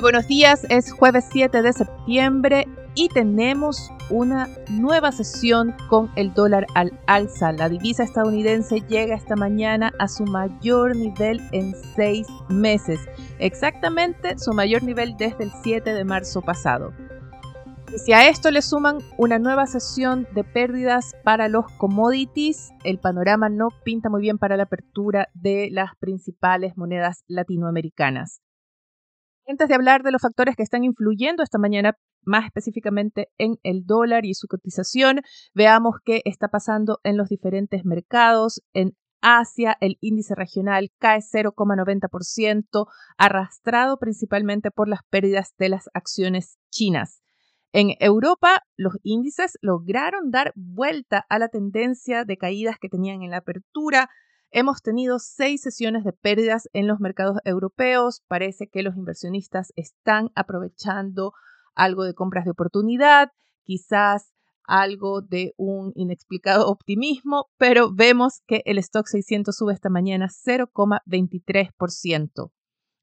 Buenos días, es jueves 7 de septiembre y tenemos una nueva sesión con el dólar al alza. La divisa estadounidense llega esta mañana a su mayor nivel en seis meses, exactamente su mayor nivel desde el 7 de marzo pasado. Y si a esto le suman una nueva sesión de pérdidas para los commodities, el panorama no pinta muy bien para la apertura de las principales monedas latinoamericanas. Antes de hablar de los factores que están influyendo esta mañana más específicamente en el dólar y su cotización. Veamos qué está pasando en los diferentes mercados. En Asia, el índice regional cae 0,90%, arrastrado principalmente por las pérdidas de las acciones chinas. En Europa, los índices lograron dar vuelta a la tendencia de caídas que tenían en la apertura. Hemos tenido seis sesiones de pérdidas en los mercados europeos. Parece que los inversionistas están aprovechando algo de compras de oportunidad, quizás algo de un inexplicado optimismo, pero vemos que el stock 600 sube esta mañana 0,23%.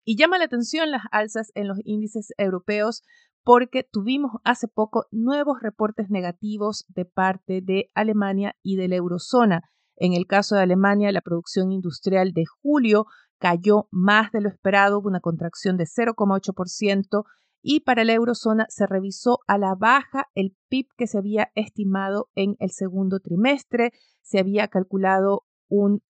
Y llama la atención las alzas en los índices europeos porque tuvimos hace poco nuevos reportes negativos de parte de Alemania y de la eurozona. En el caso de Alemania, la producción industrial de julio cayó más de lo esperado, una contracción de 0,8%, y para la eurozona se revisó a la baja el PIB que se había estimado en el segundo trimestre. Se había calculado un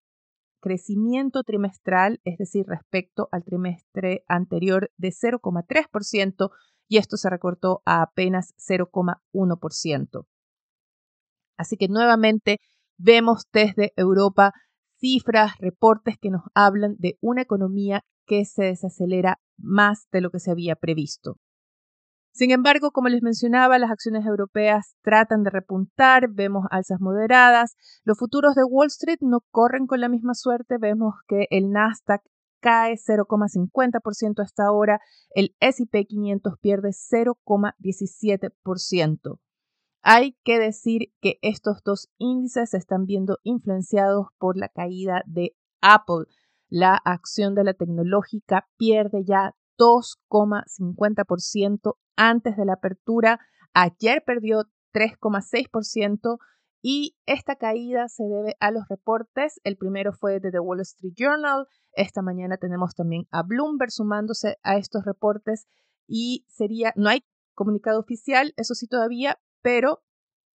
crecimiento trimestral, es decir, respecto al trimestre anterior de 0,3% y esto se recortó a apenas 0,1%. Así que nuevamente vemos desde Europa cifras, reportes que nos hablan de una economía que se desacelera más de lo que se había previsto. Sin embargo, como les mencionaba, las acciones europeas tratan de repuntar, vemos alzas moderadas, los futuros de Wall Street no corren con la misma suerte, vemos que el Nasdaq cae 0,50% hasta ahora, el SP 500 pierde 0,17%. Hay que decir que estos dos índices se están viendo influenciados por la caída de Apple. La acción de la tecnológica pierde ya 2,50% antes de la apertura. Ayer perdió 3,6% y esta caída se debe a los reportes. El primero fue de The Wall Street Journal. Esta mañana tenemos también a Bloomberg sumándose a estos reportes y sería, no hay comunicado oficial, eso sí todavía, pero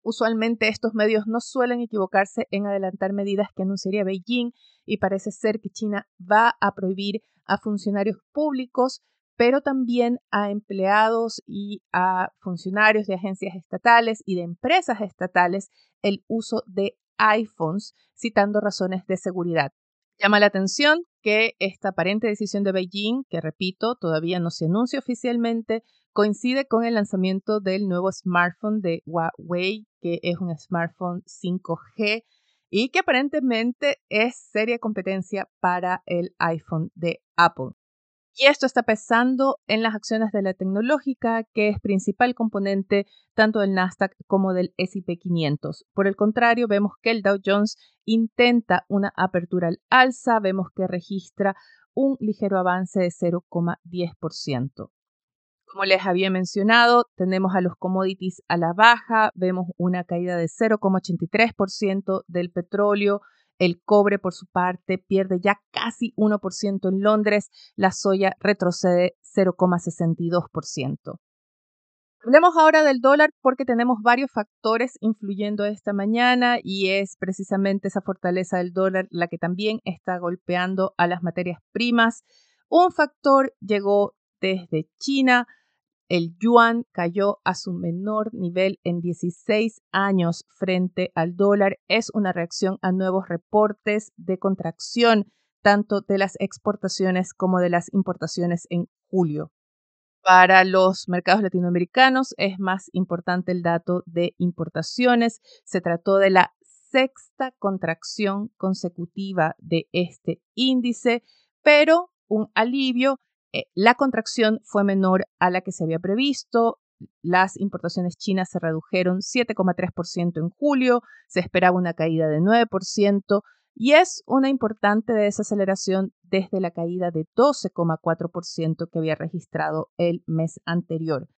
usualmente estos medios no suelen equivocarse en adelantar medidas que anunciaría Beijing y parece ser que China va a prohibir a funcionarios públicos pero también a empleados y a funcionarios de agencias estatales y de empresas estatales el uso de iPhones, citando razones de seguridad. Llama la atención que esta aparente decisión de Beijing, que repito, todavía no se anuncia oficialmente, coincide con el lanzamiento del nuevo smartphone de Huawei, que es un smartphone 5G y que aparentemente es seria competencia para el iPhone de Apple. Y esto está pesando en las acciones de la tecnológica, que es principal componente tanto del Nasdaq como del SP 500. Por el contrario, vemos que el Dow Jones intenta una apertura al alza, vemos que registra un ligero avance de 0,10%. Como les había mencionado, tenemos a los commodities a la baja, vemos una caída de 0,83% del petróleo, el cobre, por su parte, pierde ya casi 1% en Londres. La soya retrocede 0,62%. Hablemos ahora del dólar porque tenemos varios factores influyendo esta mañana y es precisamente esa fortaleza del dólar la que también está golpeando a las materias primas. Un factor llegó desde China, el yuan cayó a su menor nivel en 16 años frente al dólar. Es una reacción a nuevos reportes de contracción tanto de las exportaciones como de las importaciones en julio. Para los mercados latinoamericanos es más importante el dato de importaciones. Se trató de la sexta contracción consecutiva de este índice, pero un alivio. Eh, la contracción fue menor a la que se había previsto. Las importaciones chinas se redujeron 7,3% en julio, se esperaba una caída de 9% y es una importante desaceleración desde la caída de 12,4% que había registrado el mes anterior.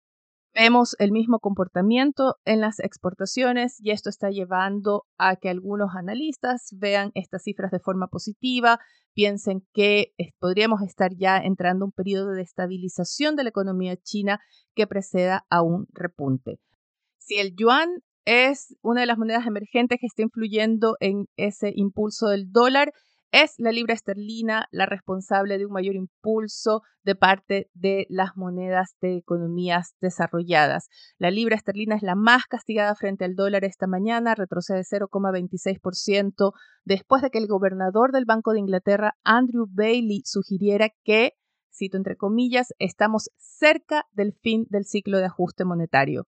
Vemos el mismo comportamiento en las exportaciones y esto está llevando a que algunos analistas vean estas cifras de forma positiva, piensen que podríamos estar ya entrando un periodo de estabilización de la economía china que preceda a un repunte. Si el yuan es una de las monedas emergentes que está influyendo en ese impulso del dólar, es la libra esterlina la responsable de un mayor impulso de parte de las monedas de economías desarrolladas. La libra esterlina es la más castigada frente al dólar esta mañana, retrocede 0,26% después de que el gobernador del Banco de Inglaterra, Andrew Bailey, sugiriera que, cito entre comillas, estamos cerca del fin del ciclo de ajuste monetario.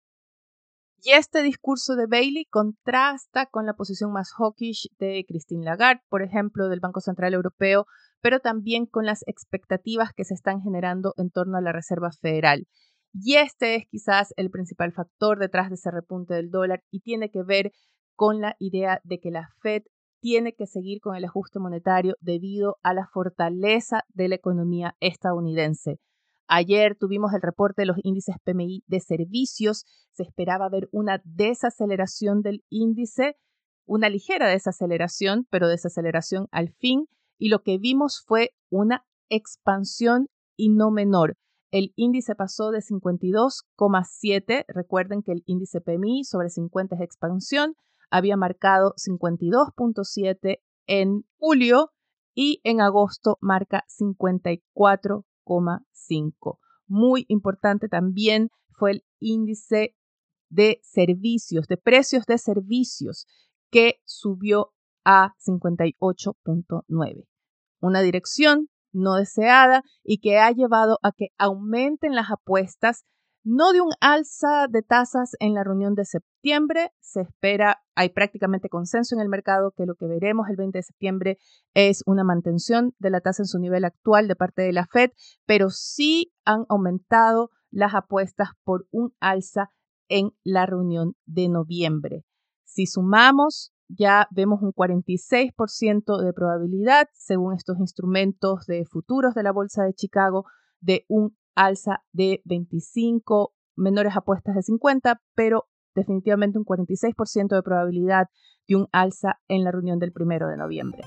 Y este discurso de Bailey contrasta con la posición más hawkish de Christine Lagarde, por ejemplo, del Banco Central Europeo, pero también con las expectativas que se están generando en torno a la Reserva Federal. Y este es quizás el principal factor detrás de ese repunte del dólar y tiene que ver con la idea de que la Fed tiene que seguir con el ajuste monetario debido a la fortaleza de la economía estadounidense. Ayer tuvimos el reporte de los índices PMI de servicios. Se esperaba ver una desaceleración del índice, una ligera desaceleración, pero desaceleración al fin. Y lo que vimos fue una expansión y no menor. El índice pasó de 52,7. Recuerden que el índice PMI sobre 50 es expansión. Había marcado 52,7 en julio y en agosto marca 54 muy importante también fue el índice de servicios, de precios de servicios, que subió a 58.9. Una dirección no deseada y que ha llevado a que aumenten las apuestas no de un alza de tasas en la reunión de septiembre. Se espera, hay prácticamente consenso en el mercado que lo que veremos el 20 de septiembre es una mantención de la tasa en su nivel actual de parte de la Fed, pero sí han aumentado las apuestas por un alza en la reunión de noviembre. Si sumamos, ya vemos un 46% de probabilidad, según estos instrumentos de futuros de la Bolsa de Chicago, de un alza de 25, menores apuestas de 50, pero definitivamente un 46% de probabilidad de un alza en la reunión del primero de noviembre.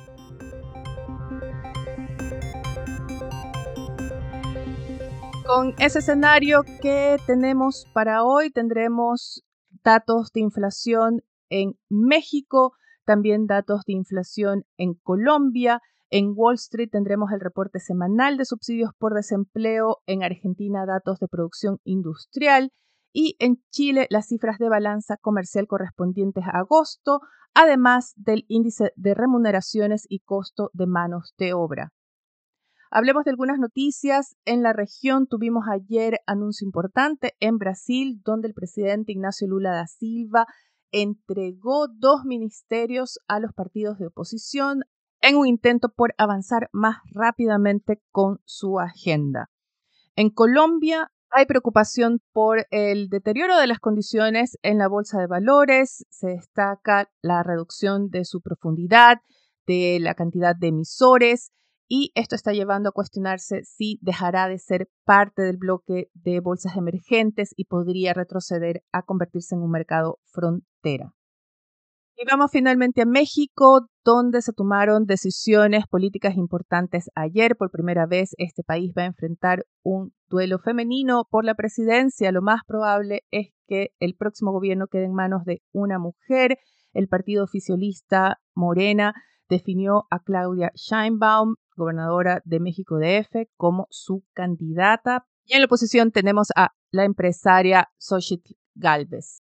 Con ese escenario que tenemos para hoy, tendremos datos de inflación en México, también datos de inflación en Colombia, en Wall Street tendremos el reporte semanal de subsidios por desempleo, en Argentina datos de producción industrial y en Chile las cifras de balanza comercial correspondientes a agosto, además del índice de remuneraciones y costo de manos de obra. Hablemos de algunas noticias. En la región tuvimos ayer anuncio importante en Brasil, donde el presidente Ignacio Lula da Silva entregó dos ministerios a los partidos de oposición, en un intento por avanzar más rápidamente con su agenda. En Colombia hay preocupación por el deterioro de las condiciones en la bolsa de valores, se destaca la reducción de su profundidad, de la cantidad de emisores y esto está llevando a cuestionarse si dejará de ser parte del bloque de bolsas emergentes y podría retroceder a convertirse en un mercado frontera. Y vamos finalmente a México, donde se tomaron decisiones políticas importantes ayer. Por primera vez, este país va a enfrentar un duelo femenino por la presidencia. Lo más probable es que el próximo gobierno quede en manos de una mujer. El partido oficialista Morena definió a Claudia Scheinbaum, gobernadora de México DF, como su candidata. Y en la oposición tenemos a la empresaria Xochitl Galvez.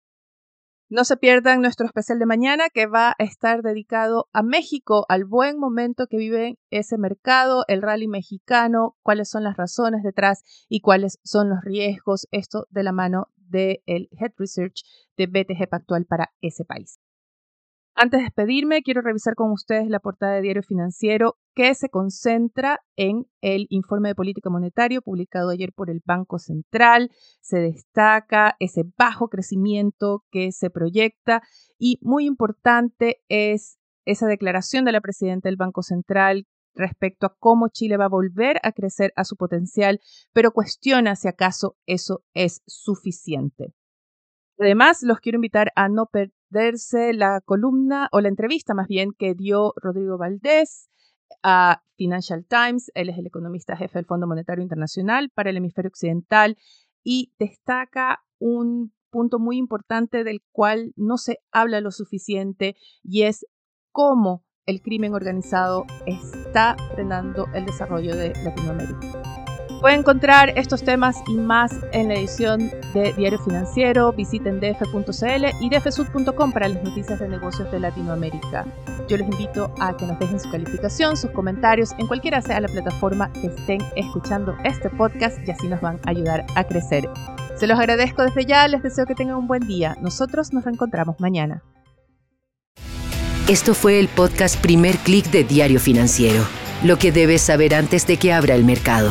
No se pierdan nuestro especial de mañana que va a estar dedicado a México, al buen momento que vive ese mercado, el rally mexicano, cuáles son las razones detrás y cuáles son los riesgos, esto de la mano del Head Research de BTG Pactual para ese país. Antes de despedirme, quiero revisar con ustedes la portada de Diario Financiero que se concentra en el informe de política monetaria publicado ayer por el Banco Central. Se destaca ese bajo crecimiento que se proyecta y muy importante es esa declaración de la presidenta del Banco Central respecto a cómo Chile va a volver a crecer a su potencial, pero cuestiona si acaso eso es suficiente. Además, los quiero invitar a no perderse la columna o la entrevista más bien que dio Rodrigo Valdés a Financial Times. Él es el economista jefe del Fondo Monetario Internacional para el hemisferio occidental y destaca un punto muy importante del cual no se habla lo suficiente y es cómo el crimen organizado está frenando el desarrollo de Latinoamérica. Pueden encontrar estos temas y más en la edición de Diario Financiero. Visiten df.cl y dfsud.com para las noticias de negocios de Latinoamérica. Yo les invito a que nos dejen su calificación, sus comentarios en cualquiera sea la plataforma que estén escuchando este podcast y así nos van a ayudar a crecer. Se los agradezco desde ya, les deseo que tengan un buen día. Nosotros nos reencontramos mañana. Esto fue el podcast Primer Click de Diario Financiero, lo que debes saber antes de que abra el mercado.